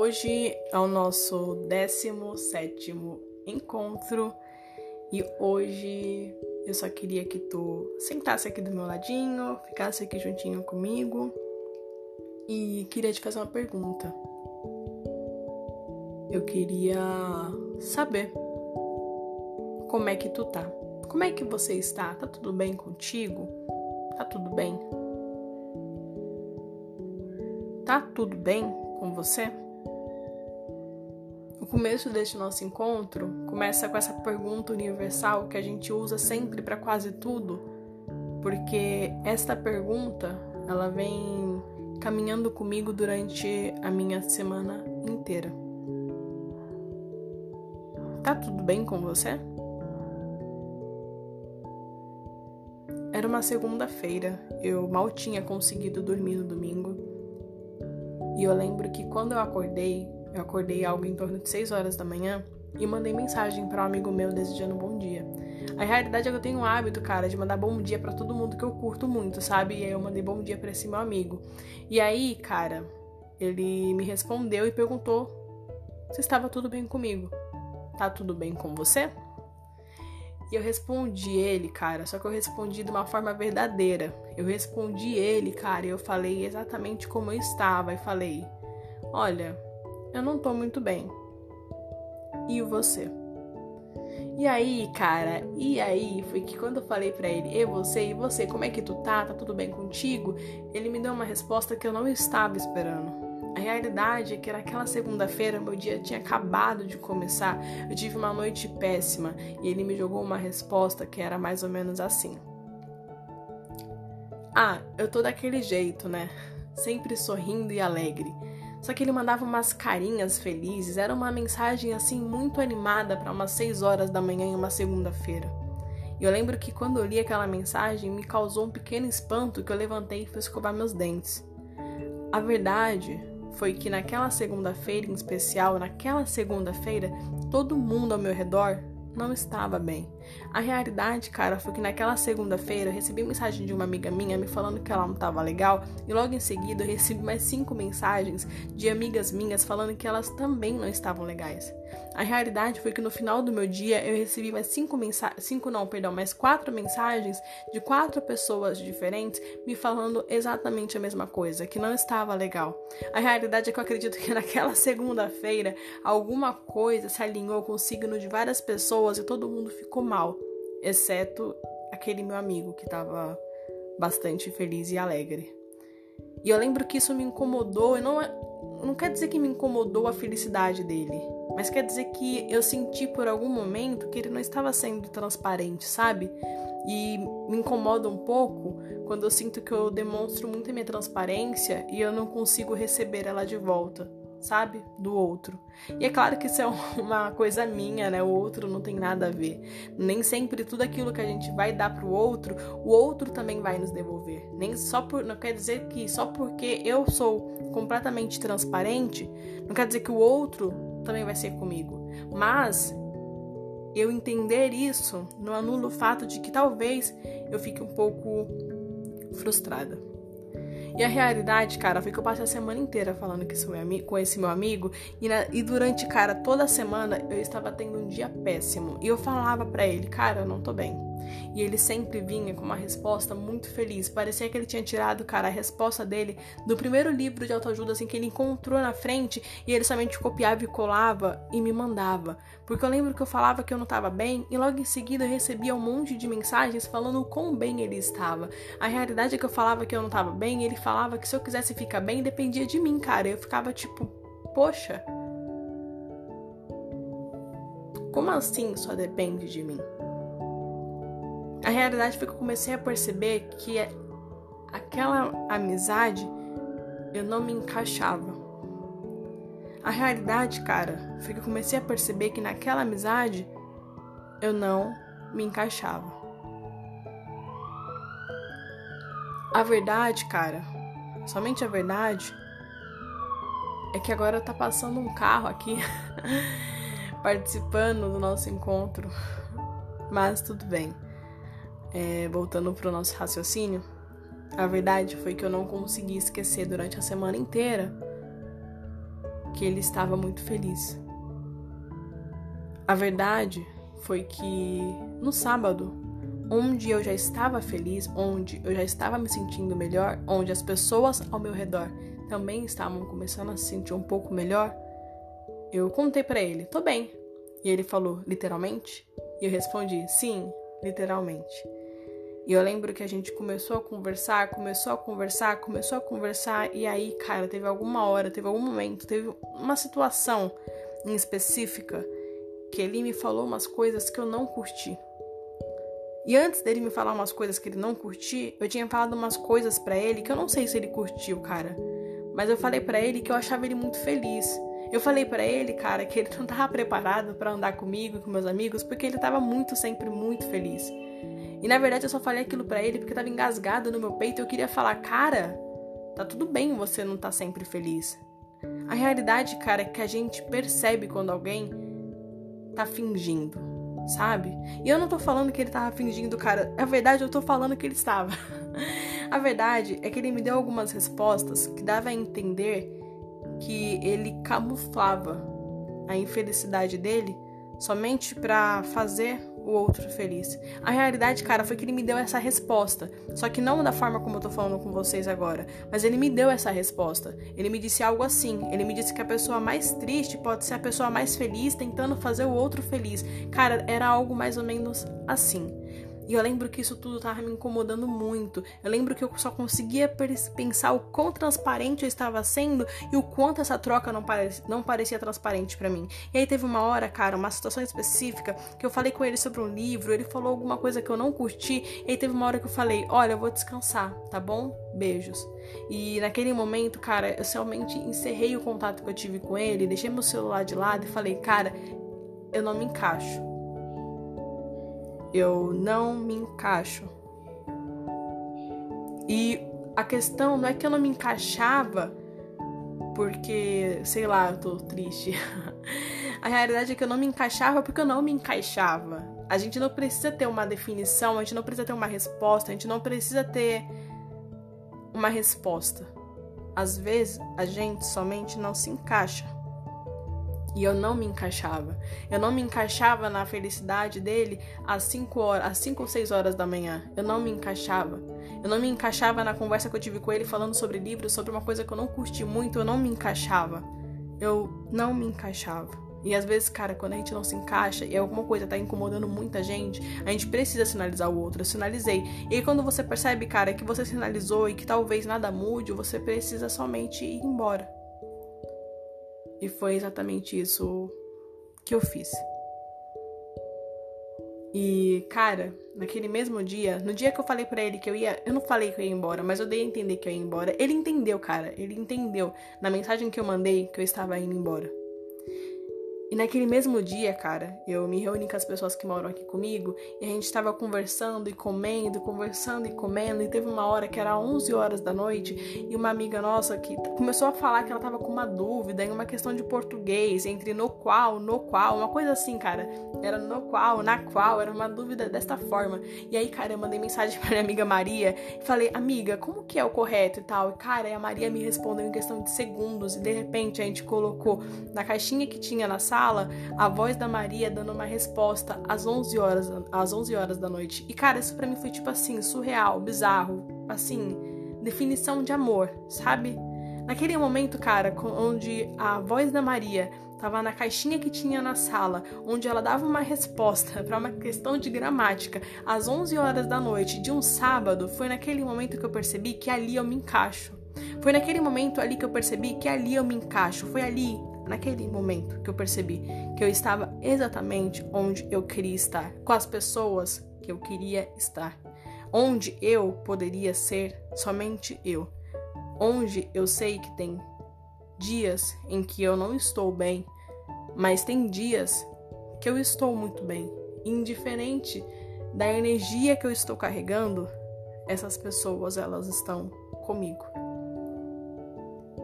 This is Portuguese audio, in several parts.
Hoje é o nosso 17 encontro e hoje eu só queria que tu sentasse aqui do meu ladinho, ficasse aqui juntinho comigo e queria te fazer uma pergunta. Eu queria saber como é que tu tá. Como é que você está? Tá tudo bem contigo? Tá tudo bem? Tá tudo bem com você? O começo deste nosso encontro começa com essa pergunta universal que a gente usa sempre para quase tudo, porque esta pergunta ela vem caminhando comigo durante a minha semana inteira. Tá tudo bem com você? Era uma segunda-feira, eu mal tinha conseguido dormir no domingo. E eu lembro que quando eu acordei, eu acordei algo em torno de 6 horas da manhã e mandei mensagem para um amigo meu desejando um bom dia. A realidade é que eu tenho um hábito, cara, de mandar bom dia para todo mundo que eu curto muito, sabe? E aí eu mandei bom dia para esse meu amigo. E aí, cara, ele me respondeu e perguntou se estava tudo bem comigo. Tá tudo bem com você? E eu respondi ele, cara, só que eu respondi de uma forma verdadeira. Eu respondi ele, cara, e eu falei exatamente como eu estava e falei: "Olha, eu não tô muito bem. E você?" E aí, cara, e aí foi que quando eu falei para ele, e você, e você, como é que tu tá? Tá tudo bem contigo? Ele me deu uma resposta que eu não estava esperando. A realidade é que naquela segunda-feira meu dia tinha acabado de começar, eu tive uma noite péssima e ele me jogou uma resposta que era mais ou menos assim: Ah, eu tô daquele jeito, né? Sempre sorrindo e alegre. Só que ele mandava umas carinhas felizes, era uma mensagem assim muito animada para umas 6 horas da manhã em uma segunda-feira. E eu lembro que quando eu li aquela mensagem me causou um pequeno espanto que eu levantei e fui escovar meus dentes. A verdade foi que naquela segunda-feira em especial, naquela segunda-feira, todo mundo ao meu redor não estava bem. A realidade, cara, foi que naquela segunda-feira eu recebi mensagem de uma amiga minha me falando que ela não estava legal, e logo em seguida eu recebi mais cinco mensagens de amigas minhas falando que elas também não estavam legais. A realidade foi que no final do meu dia eu recebi mais cinco mensagens, cinco não, perdão, mais quatro mensagens de quatro pessoas diferentes me falando exatamente a mesma coisa, que não estava legal. A realidade é que eu acredito que naquela segunda-feira alguma coisa se alinhou com o signo de várias pessoas e todo mundo ficou mal, exceto aquele meu amigo que estava bastante feliz e alegre. E eu lembro que isso me incomodou, e não, é, não quer dizer que me incomodou a felicidade dele, mas quer dizer que eu senti por algum momento que ele não estava sendo transparente, sabe? E me incomoda um pouco quando eu sinto que eu demonstro muito a minha transparência e eu não consigo receber ela de volta sabe? Do outro. E é claro que isso é uma coisa minha, né? O outro não tem nada a ver. Nem sempre tudo aquilo que a gente vai dar pro outro, o outro também vai nos devolver. Nem só por não quer dizer que só porque eu sou completamente transparente, não quer dizer que o outro também vai ser comigo. Mas eu entender isso não anula o fato de que talvez eu fique um pouco frustrada. E a realidade, cara, foi que eu passei a semana inteira falando com esse meu amigo, com esse meu amigo e, na, e durante, cara, toda a semana eu estava tendo um dia péssimo. E eu falava para ele, cara, eu não tô bem. E ele sempre vinha com uma resposta muito feliz. Parecia que ele tinha tirado, cara, a resposta dele do primeiro livro de autoajuda assim que ele encontrou na frente e ele somente copiava e colava e me mandava. Porque eu lembro que eu falava que eu não estava bem e logo em seguida eu recebia um monte de mensagens falando o quão bem ele estava. A realidade é que eu falava que eu não estava bem e ele falava que se eu quisesse ficar bem dependia de mim, cara. Eu ficava tipo, poxa. Como assim só depende de mim? A realidade foi que eu comecei a perceber que aquela amizade eu não me encaixava. A realidade, cara, foi que eu comecei a perceber que naquela amizade eu não me encaixava. A verdade, cara, somente a verdade é que agora tá passando um carro aqui participando do nosso encontro. Mas tudo bem é, voltando para o nosso raciocínio, a verdade foi que eu não consegui esquecer durante a semana inteira que ele estava muito feliz. A verdade foi que no sábado, onde eu já estava feliz, onde eu já estava me sentindo melhor, onde as pessoas ao meu redor também estavam começando a se sentir um pouco melhor, eu contei para ele: "Tô bem". E ele falou: "Literalmente?" E eu respondi: "Sim, literalmente". E eu lembro que a gente começou a conversar, começou a conversar, começou a conversar, e aí, cara, teve alguma hora, teve algum momento, teve uma situação em específica que ele me falou umas coisas que eu não curti. E antes dele me falar umas coisas que ele não curtiu, eu tinha falado umas coisas para ele que eu não sei se ele curtiu, cara. Mas eu falei para ele que eu achava ele muito feliz. Eu falei para ele, cara, que ele não tava preparado para andar comigo e com meus amigos, porque ele tava muito sempre muito feliz. E na verdade eu só falei aquilo para ele porque tava engasgado no meu peito e eu queria falar, cara, tá tudo bem você não tá sempre feliz. A realidade, cara, é que a gente percebe quando alguém tá fingindo, sabe? E eu não tô falando que ele tava fingindo, cara. A verdade, eu tô falando que ele estava. a verdade é que ele me deu algumas respostas que dava a entender que ele camuflava a infelicidade dele somente para fazer o outro feliz. A realidade, cara, foi que ele me deu essa resposta. Só que não da forma como eu tô falando com vocês agora. Mas ele me deu essa resposta. Ele me disse algo assim. Ele me disse que a pessoa mais triste pode ser a pessoa mais feliz tentando fazer o outro feliz. Cara, era algo mais ou menos assim. E eu lembro que isso tudo tava me incomodando muito. Eu lembro que eu só conseguia pensar o quão transparente eu estava sendo e o quanto essa troca não, parecia, não parecia transparente para mim. E aí teve uma hora, cara, uma situação específica, que eu falei com ele sobre um livro, ele falou alguma coisa que eu não curti, e aí teve uma hora que eu falei: Olha, eu vou descansar, tá bom? Beijos. E naquele momento, cara, eu realmente encerrei o contato que eu tive com ele, deixei meu celular de lado e falei: Cara, eu não me encaixo eu não me encaixo. E a questão não é que eu não me encaixava porque, sei lá, eu tô triste. a realidade é que eu não me encaixava porque eu não me encaixava. A gente não precisa ter uma definição, a gente não precisa ter uma resposta, a gente não precisa ter uma resposta. Às vezes a gente somente não se encaixa. E eu não me encaixava. Eu não me encaixava na felicidade dele às 5 horas, às 5 ou 6 horas da manhã. Eu não me encaixava. Eu não me encaixava na conversa que eu tive com ele falando sobre livros, sobre uma coisa que eu não curti muito, eu não me encaixava. Eu não me encaixava. E às vezes, cara, quando a gente não se encaixa e alguma coisa tá incomodando muita gente, a gente precisa sinalizar o outro. Eu sinalizei. E aí, quando você percebe, cara, que você sinalizou e que talvez nada mude, você precisa somente ir embora. E foi exatamente isso que eu fiz. E, cara, naquele mesmo dia, no dia que eu falei para ele que eu ia, eu não falei que eu ia embora, mas eu dei a entender que eu ia embora. Ele entendeu, cara, ele entendeu na mensagem que eu mandei que eu estava indo embora. E naquele mesmo dia, cara, eu me reuni com as pessoas que moram aqui comigo e a gente estava conversando e comendo, conversando e comendo. E teve uma hora que era 11 horas da noite e uma amiga nossa que começou a falar que ela tava com uma dúvida em uma questão de português, entre no qual, no qual, uma coisa assim, cara. Era no qual, na qual, era uma dúvida desta forma. E aí, cara, eu mandei mensagem pra minha amiga Maria e falei, amiga, como que é o correto e tal? E, cara, a Maria me respondeu em questão de segundos e de repente a gente colocou na caixinha que tinha na sala sala, a voz da Maria dando uma resposta às 11 horas, às 11 horas da noite. E cara, isso para mim foi tipo assim, surreal, bizarro, assim, definição de amor, sabe? Naquele momento, cara, onde a voz da Maria estava na caixinha que tinha na sala, onde ela dava uma resposta para uma questão de gramática às 11 horas da noite de um sábado, foi naquele momento que eu percebi que ali eu me encaixo. Foi naquele momento ali que eu percebi que ali eu me encaixo. Foi ali naquele momento que eu percebi que eu estava exatamente onde eu queria estar, com as pessoas que eu queria estar, onde eu poderia ser somente eu, onde eu sei que tem dias em que eu não estou bem, mas tem dias que eu estou muito bem, indiferente da energia que eu estou carregando, essas pessoas elas estão comigo.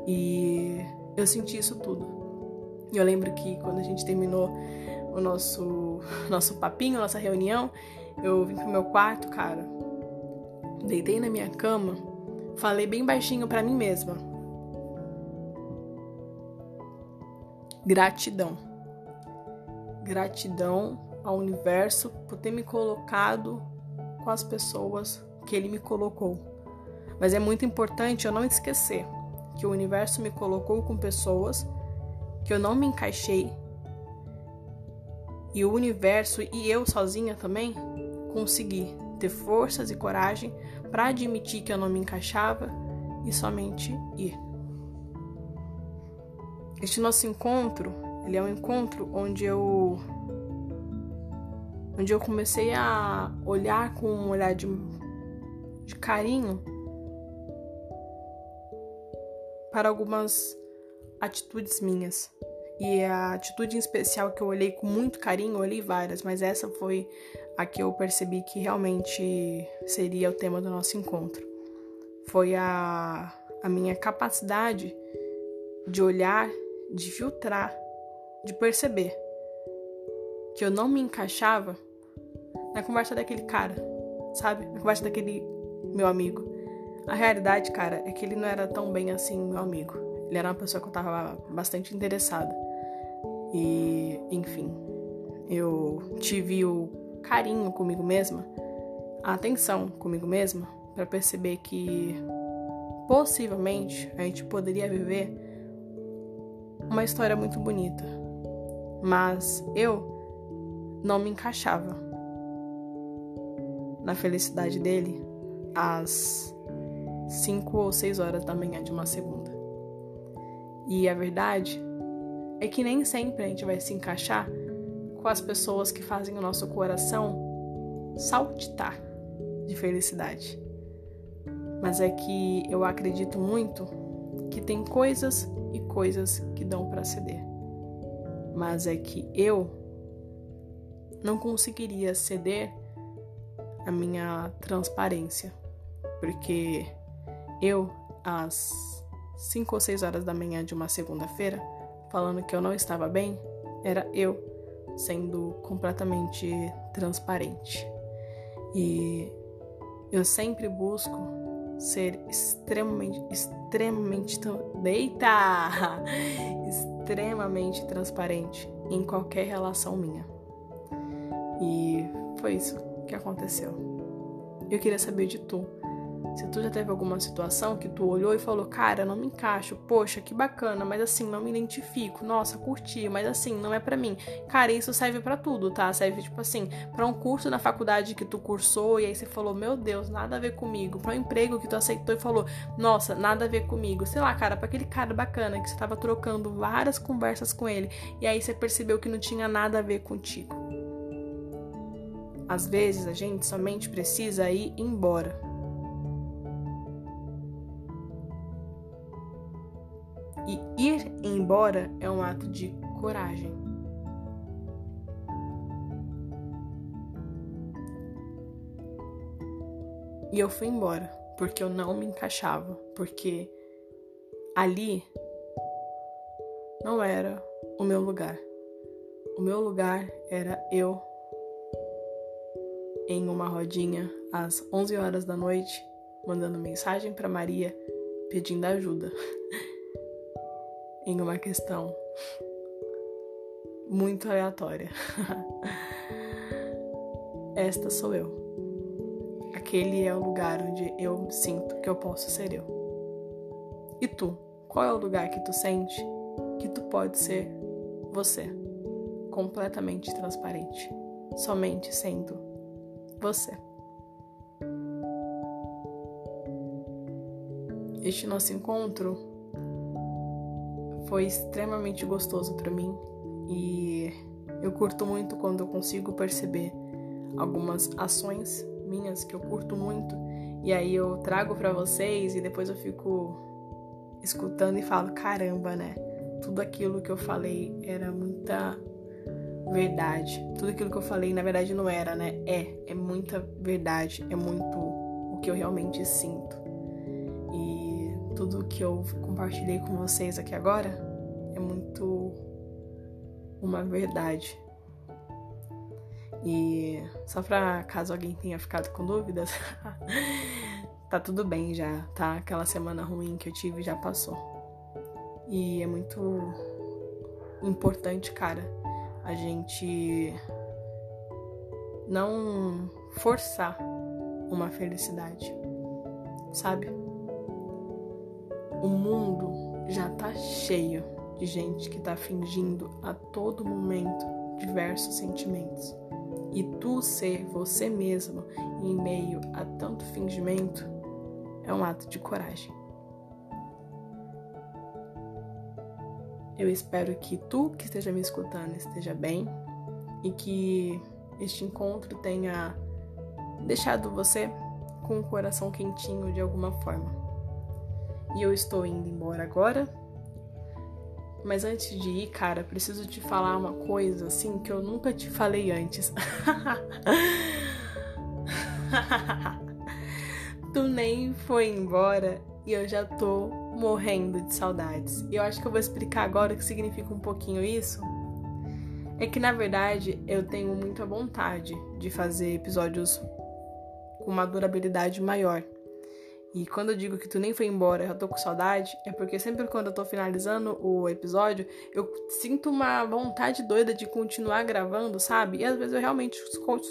E eu senti isso tudo. Eu lembro que quando a gente terminou o nosso, nosso papinho, nossa reunião, eu vim pro meu quarto, cara, deitei na minha cama, falei bem baixinho para mim mesma. Gratidão. Gratidão ao universo por ter me colocado com as pessoas que ele me colocou. Mas é muito importante eu não esquecer que o universo me colocou com pessoas que eu não me encaixei. E o universo e eu sozinha também consegui ter forças e coragem para admitir que eu não me encaixava e somente ir. Este nosso encontro, ele é um encontro onde eu onde eu comecei a olhar com um olhar de, de carinho para algumas atitudes minhas. E a atitude em especial que eu olhei com muito carinho, eu olhei várias, mas essa foi a que eu percebi que realmente seria o tema do nosso encontro. Foi a, a minha capacidade de olhar, de filtrar, de perceber que eu não me encaixava na conversa daquele cara, sabe? Na conversa daquele meu amigo. A realidade, cara, é que ele não era tão bem assim meu amigo. Ele era uma pessoa que eu tava bastante interessada. E, enfim, eu tive o carinho comigo mesma, a atenção comigo mesma, para perceber que possivelmente a gente poderia viver uma história muito bonita. Mas eu não me encaixava na felicidade dele às 5 ou 6 horas da manhã de uma segunda. E a verdade é que nem sempre a gente vai se encaixar com as pessoas que fazem o nosso coração saltitar de felicidade. Mas é que eu acredito muito que tem coisas e coisas que dão para ceder. Mas é que eu não conseguiria ceder a minha transparência, porque eu, às 5 ou 6 horas da manhã de uma segunda-feira, falando que eu não estava bem, era eu sendo completamente transparente. E eu sempre busco ser extremamente, extremamente, deita, extremamente transparente em qualquer relação minha. E foi isso que aconteceu. Eu queria saber de tu. Se tu já teve alguma situação que tu olhou e falou, cara, não me encaixo, poxa, que bacana, mas assim, não me identifico, nossa, curti, mas assim, não é para mim. Cara, isso serve para tudo, tá? Serve, tipo assim, para um curso na faculdade que tu cursou e aí você falou, meu Deus, nada a ver comigo. Pra um emprego que tu aceitou e falou, nossa, nada a ver comigo. Sei lá, cara, pra aquele cara bacana que você tava trocando várias conversas com ele e aí você percebeu que não tinha nada a ver contigo. Às vezes a gente somente precisa ir embora. Embora é um ato de coragem. E eu fui embora porque eu não me encaixava, porque ali não era o meu lugar. O meu lugar era eu em uma rodinha às 11 horas da noite, mandando mensagem para Maria pedindo ajuda em uma questão muito aleatória. Esta sou eu. Aquele é o lugar onde eu sinto que eu posso ser eu. E tu? Qual é o lugar que tu sente que tu pode ser você? Completamente transparente, somente sendo você. Este nosso encontro foi extremamente gostoso para mim e eu curto muito quando eu consigo perceber algumas ações minhas que eu curto muito e aí eu trago para vocês e depois eu fico escutando e falo caramba, né? Tudo aquilo que eu falei era muita verdade. Tudo aquilo que eu falei, na verdade, não era, né? É, é muita verdade, é muito o que eu realmente sinto. E tudo que eu compartilhei com vocês aqui agora é muito uma verdade. E só pra caso alguém tenha ficado com dúvidas, tá tudo bem já, tá? Aquela semana ruim que eu tive já passou. E é muito importante, cara, a gente não forçar uma felicidade, sabe? O mundo já tá cheio de gente que tá fingindo a todo momento diversos sentimentos. E tu ser você mesmo em meio a tanto fingimento é um ato de coragem. Eu espero que tu que esteja me escutando esteja bem e que este encontro tenha deixado você com o coração quentinho de alguma forma. E eu estou indo embora agora. Mas antes de ir, cara, preciso te falar uma coisa assim que eu nunca te falei antes. tu nem foi embora e eu já tô morrendo de saudades. E eu acho que eu vou explicar agora o que significa um pouquinho isso. É que na verdade eu tenho muita vontade de fazer episódios com uma durabilidade maior. E quando eu digo que tu nem foi embora, eu tô com saudade, é porque sempre quando eu tô finalizando o episódio, eu sinto uma vontade doida de continuar gravando, sabe? E às vezes eu realmente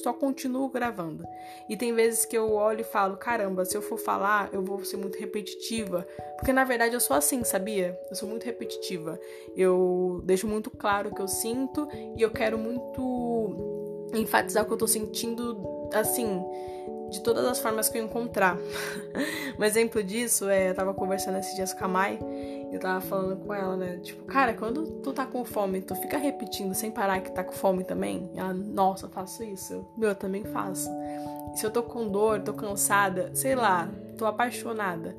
só continuo gravando. E tem vezes que eu olho e falo, caramba, se eu for falar, eu vou ser muito repetitiva. Porque na verdade eu sou assim, sabia? Eu sou muito repetitiva. Eu deixo muito claro o que eu sinto e eu quero muito enfatizar o que eu tô sentindo, assim de todas as formas que eu encontrar. um exemplo disso é, eu tava conversando esses dias com a Mai e eu tava falando com ela, né? Tipo, cara, quando tu tá com fome, tu fica repetindo sem parar que tá com fome também? E ela, nossa, eu faço isso. Meu, eu também faço. E se eu tô com dor, tô cansada, sei lá, tô apaixonada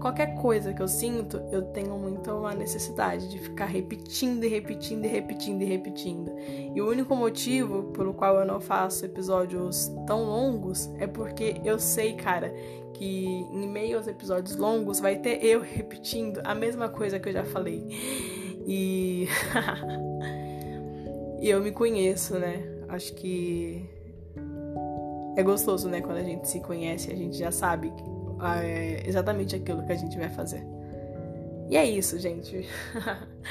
qualquer coisa que eu sinto, eu tenho muito uma necessidade de ficar repetindo e repetindo e repetindo e repetindo. E o único motivo pelo qual eu não faço episódios tão longos é porque eu sei, cara, que em meio aos episódios longos vai ter eu repetindo a mesma coisa que eu já falei. E. e eu me conheço, né? Acho que. É gostoso, né? Quando a gente se conhece, a gente já sabe é exatamente aquilo que a gente vai fazer. E é isso, gente.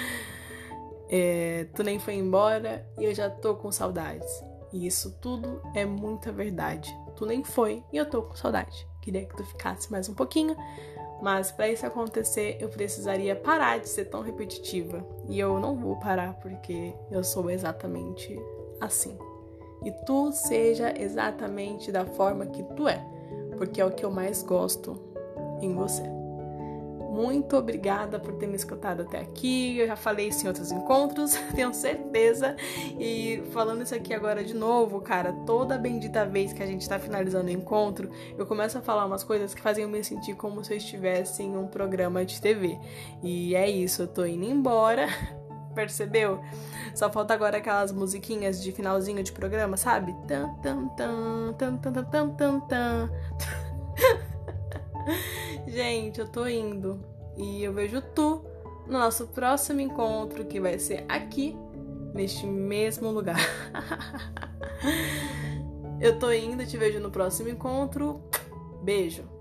é, tu nem foi embora e eu já tô com saudades. E isso tudo é muita verdade. Tu nem foi e eu tô com saudade. Queria que tu ficasse mais um pouquinho, mas para isso acontecer eu precisaria parar de ser tão repetitiva. E eu não vou parar porque eu sou exatamente assim. E tu seja exatamente da forma que tu é porque é o que eu mais gosto em você. Muito obrigada por ter me escutado até aqui. Eu já falei isso em outros encontros, tenho certeza. E falando isso aqui agora de novo, cara, toda bendita vez que a gente tá finalizando o encontro, eu começo a falar umas coisas que fazem eu me sentir como se eu estivesse em um programa de TV. E é isso, eu tô indo embora. Percebeu? Só falta agora aquelas musiquinhas de finalzinho de programa, sabe? Tan, tan, tan, tan, tan, tan, tan, tan. Gente, eu tô indo. E eu vejo tu no nosso próximo encontro, que vai ser aqui, neste mesmo lugar. eu tô indo, te vejo no próximo encontro. Beijo.